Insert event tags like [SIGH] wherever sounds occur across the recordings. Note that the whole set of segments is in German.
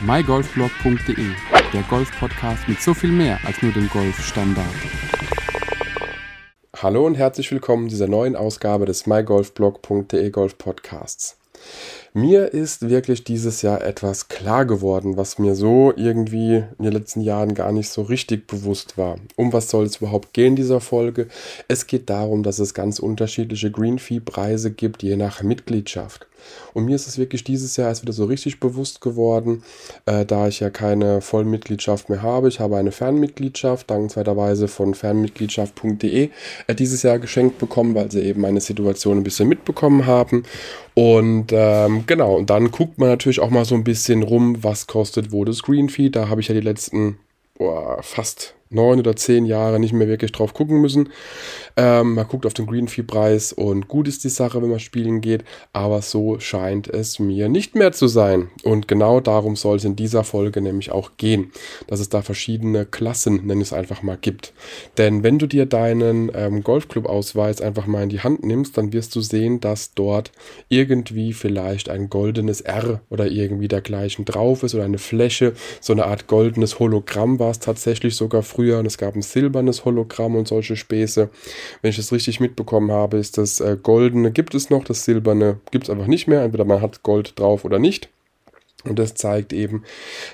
mygolfblog.de, der Golf-Podcast mit so viel mehr als nur dem Golfstandard. Hallo und herzlich willkommen zu dieser neuen Ausgabe des mygolfblog.de Golf Podcasts. Mir ist wirklich dieses Jahr etwas klar geworden, was mir so irgendwie in den letzten Jahren gar nicht so richtig bewusst war. Um was soll es überhaupt gehen in dieser Folge? Es geht darum, dass es ganz unterschiedliche Green Fee Preise gibt, je nach Mitgliedschaft. Und mir ist es wirklich dieses Jahr erst wieder so richtig bewusst geworden, äh, da ich ja keine Vollmitgliedschaft mehr habe. Ich habe eine Fernmitgliedschaft, dankenswerterweise von fernmitgliedschaft.de, äh, dieses Jahr geschenkt bekommen, weil sie eben meine Situation ein bisschen mitbekommen haben. Und ähm, genau, und dann guckt man natürlich auch mal so ein bisschen rum, was kostet wo das Green Fee. Da habe ich ja die letzten boah, fast neun oder zehn Jahre nicht mehr wirklich drauf gucken müssen. Ähm, man guckt auf den Greenfee-Preis und gut ist die Sache, wenn man spielen geht, aber so scheint es mir nicht mehr zu sein. Und genau darum soll es in dieser Folge nämlich auch gehen, dass es da verschiedene Klassen, nenne ich es einfach mal, gibt. Denn wenn du dir deinen ähm, Golfclub-Ausweis einfach mal in die Hand nimmst, dann wirst du sehen, dass dort irgendwie vielleicht ein goldenes R oder irgendwie dergleichen drauf ist oder eine Fläche, so eine Art goldenes Hologramm war es tatsächlich sogar früher früher und es gab ein silbernes Hologramm und solche Späße. Wenn ich das richtig mitbekommen habe, ist das äh, goldene gibt es noch, das silberne gibt es einfach nicht mehr. Entweder man hat Gold drauf oder nicht. Und das zeigt eben,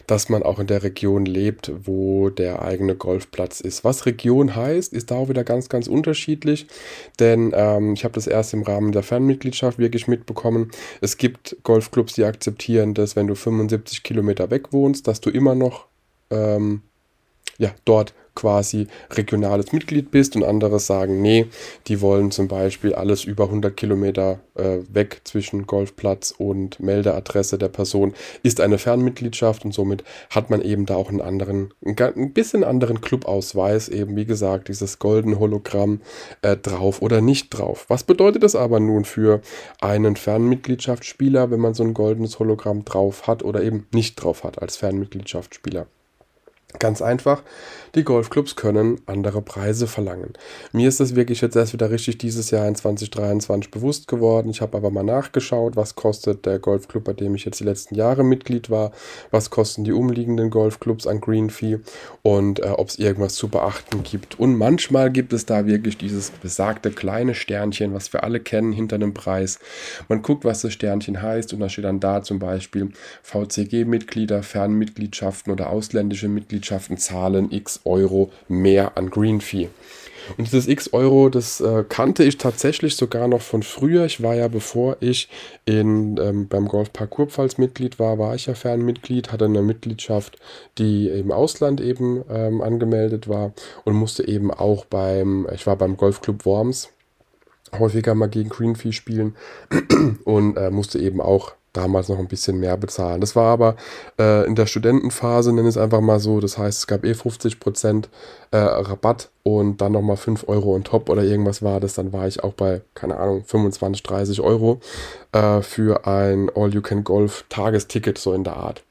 dass man auch in der Region lebt, wo der eigene Golfplatz ist. Was Region heißt, ist da auch wieder ganz, ganz unterschiedlich. Denn ähm, ich habe das erst im Rahmen der Fernmitgliedschaft wirklich mitbekommen. Es gibt Golfclubs, die akzeptieren, dass wenn du 75 Kilometer weg wohnst, dass du immer noch ähm, ja, dort quasi regionales Mitglied bist und andere sagen, nee, die wollen zum Beispiel alles über 100 Kilometer äh, weg zwischen Golfplatz und Meldeadresse der Person ist eine Fernmitgliedschaft und somit hat man eben da auch einen anderen, ein bisschen anderen Clubausweis, eben wie gesagt, dieses goldene Hologramm äh, drauf oder nicht drauf. Was bedeutet das aber nun für einen Fernmitgliedschaftsspieler, wenn man so ein goldenes Hologramm drauf hat oder eben nicht drauf hat als Fernmitgliedschaftsspieler? Ganz einfach, die Golfclubs können andere Preise verlangen. Mir ist das wirklich jetzt erst wieder richtig dieses Jahr in 2023 bewusst geworden. Ich habe aber mal nachgeschaut, was kostet der Golfclub, bei dem ich jetzt die letzten Jahre Mitglied war, was kosten die umliegenden Golfclubs an Green Fee und äh, ob es irgendwas zu beachten gibt. Und manchmal gibt es da wirklich dieses besagte kleine Sternchen, was wir alle kennen, hinter dem Preis. Man guckt, was das Sternchen heißt und da steht dann da zum Beispiel VCG-Mitglieder, Fernmitgliedschaften oder ausländische Mitgliedschaften Mitgliedschaften zahlen x Euro mehr an Green Fee. Und dieses x Euro, das äh, kannte ich tatsächlich sogar noch von früher. Ich war ja, bevor ich in, ähm, beim Golfpark Kurpfalz Mitglied war, war ich ja Fernmitglied, hatte eine Mitgliedschaft, die im Ausland eben ähm, angemeldet war und musste eben auch beim, ich war beim Golfclub Worms häufiger mal gegen Green Fee spielen [CLEARS THROAT] und äh, musste eben auch damals noch ein bisschen mehr bezahlen. Das war aber äh, in der Studentenphase, nenne ich es einfach mal so. Das heißt, es gab eh 50% äh, Rabatt und dann nochmal 5 Euro on top oder irgendwas war das. Dann war ich auch bei, keine Ahnung, 25, 30 Euro äh, für ein All-You-Can-Golf-Tagesticket, so in der Art.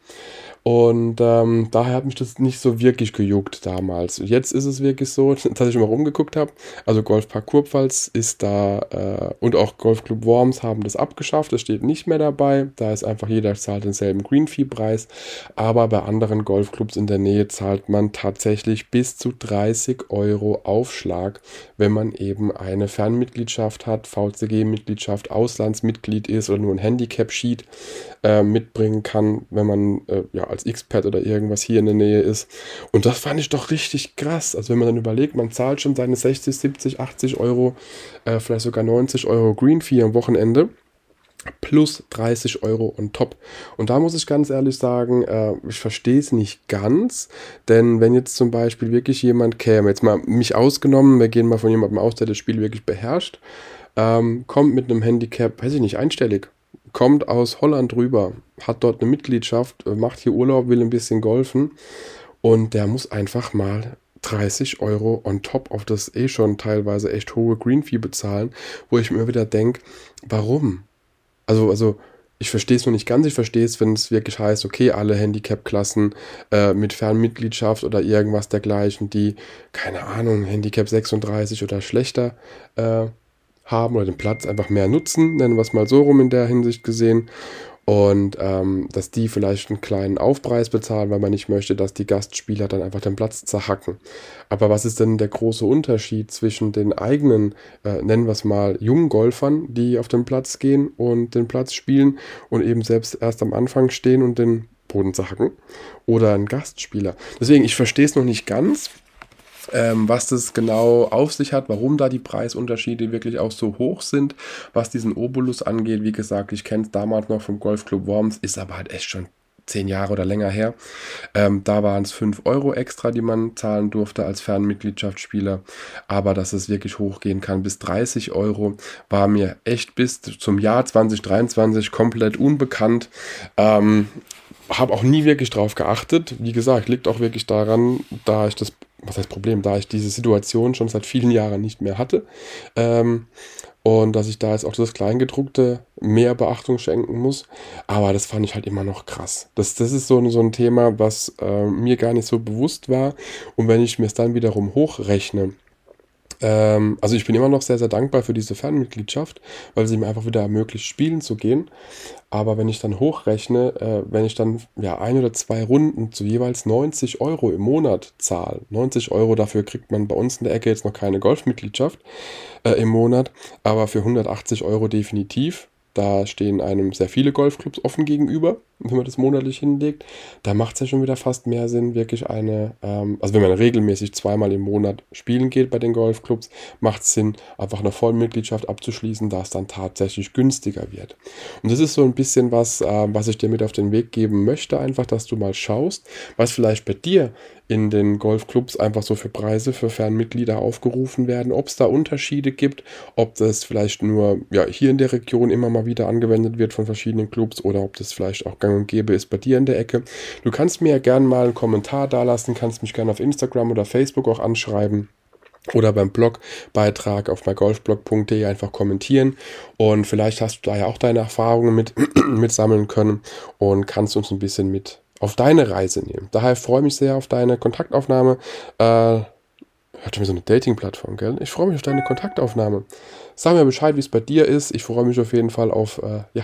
Und ähm, daher hat mich das nicht so wirklich gejuckt damals. Jetzt ist es wirklich so, [LAUGHS] dass ich mal rumgeguckt habe. Also Golfpark Kurpfalz ist da äh, und auch Golfclub Worms haben das abgeschafft. Das steht nicht mehr dabei. Da ist einfach jeder zahlt denselben Green Fee Preis. Aber bei anderen Golfclubs in der Nähe zahlt man tatsächlich bis zu 30 Euro Aufschlag, wenn man eben eine Fernmitgliedschaft hat, VCG-Mitgliedschaft, Auslandsmitglied ist oder nur ein Handicap-Sheet äh, mitbringen kann, wenn man äh, ja als X-Pad oder irgendwas hier in der Nähe ist. Und das fand ich doch richtig krass. Also wenn man dann überlegt, man zahlt schon seine 60, 70, 80 Euro, äh, vielleicht sogar 90 Euro Green Fee am Wochenende plus 30 Euro on top. Und da muss ich ganz ehrlich sagen, äh, ich verstehe es nicht ganz, denn wenn jetzt zum Beispiel wirklich jemand käme, jetzt mal mich ausgenommen, wir gehen mal von jemandem aus, der das Spiel wirklich beherrscht, ähm, kommt mit einem Handicap, weiß ich nicht, einstellig, kommt aus Holland rüber, hat dort eine Mitgliedschaft, äh, macht hier Urlaub, will ein bisschen golfen und der muss einfach mal 30 Euro on top auf das eh schon teilweise echt hohe Green Fee bezahlen, wo ich mir wieder denke, warum? Also, also ich verstehe es noch nicht ganz. Ich verstehe es, wenn es wirklich heißt, okay, alle Handicap-Klassen äh, mit Fernmitgliedschaft oder irgendwas dergleichen, die, keine Ahnung, Handicap 36 oder schlechter äh, haben oder den Platz einfach mehr nutzen, nennen wir es mal so rum in der Hinsicht gesehen. und ähm, dass die vielleicht einen kleinen Aufpreis bezahlen, weil man nicht möchte, dass die Gastspieler dann einfach den Platz zerhacken. Aber was ist denn der große Unterschied zwischen den eigenen, äh, nennen wir es mal, jungen Golfern, die auf den Platz gehen und den Platz spielen und eben selbst erst am Anfang stehen und den Boden zerhacken oder ein Gastspieler? Deswegen, ich verstehe es noch nicht ganz ähm, was das genau auf sich hat, warum da die Preisunterschiede wirklich auch so hoch sind, was diesen Obolus angeht. Wie gesagt, ich kenne es damals noch vom Golfclub Worms, ist aber halt echt schon zehn Jahre oder länger her. Ähm, da waren es 5 Euro extra, die man zahlen durfte als Fernmitgliedschaftsspieler. Aber dass es wirklich hochgehen kann bis 30 Euro, war mir echt bis zum Jahr 2023 komplett unbekannt. Ähm, habe auch nie wirklich drauf geachtet. Wie gesagt, liegt auch wirklich daran, da ich das, was heißt Problem, da ich diese Situation schon seit vielen Jahren nicht mehr hatte. Ähm, und dass ich da jetzt auch das Kleingedruckte mehr Beachtung schenken muss. Aber das fand ich halt immer noch krass. Das, das ist so, so ein Thema, was äh, mir gar nicht so bewusst war. Und wenn ich mir es dann wiederum hochrechne, ähm, also ich bin immer noch sehr, sehr dankbar für diese Fernmitgliedschaft, weil sie mir einfach wieder ermöglicht, spielen zu gehen. Aber wenn ich dann hochrechne, äh, wenn ich dann ja ein oder zwei Runden zu jeweils 90 Euro im Monat zahle, 90 Euro dafür kriegt man bei uns in der Ecke jetzt noch keine Golfmitgliedschaft äh, im Monat, aber für 180 Euro definitiv. Da stehen einem sehr viele Golfclubs offen gegenüber wenn man das monatlich hinlegt, da macht es ja schon wieder fast mehr Sinn, wirklich eine, ähm, also wenn man regelmäßig zweimal im Monat spielen geht bei den Golfclubs, macht es Sinn, einfach eine Vollmitgliedschaft abzuschließen, da es dann tatsächlich günstiger wird. Und das ist so ein bisschen was, äh, was ich dir mit auf den Weg geben möchte, einfach, dass du mal schaust, was vielleicht bei dir in den Golfclubs einfach so für Preise für Fernmitglieder aufgerufen werden, ob es da Unterschiede gibt, ob das vielleicht nur ja, hier in der Region immer mal wieder angewendet wird von verschiedenen Clubs oder ob das vielleicht auch gang und gäbe ist bei dir in der Ecke. Du kannst mir ja gerne mal einen Kommentar dalassen, kannst mich gerne auf Instagram oder Facebook auch anschreiben oder beim Blogbeitrag auf mygolfblog.de einfach kommentieren und vielleicht hast du da ja auch deine Erfahrungen mit, [CLEARS THROAT] mit sammeln können und kannst uns ein bisschen mit auf deine Reise nehmen. Daher freue ich mich sehr auf deine Kontaktaufnahme. Äh, hört wie so eine Dating-Plattform, gell? Ich freue mich auf deine Kontaktaufnahme. Sag mir Bescheid, wie es bei dir ist. Ich freue mich auf jeden Fall auf äh, ja,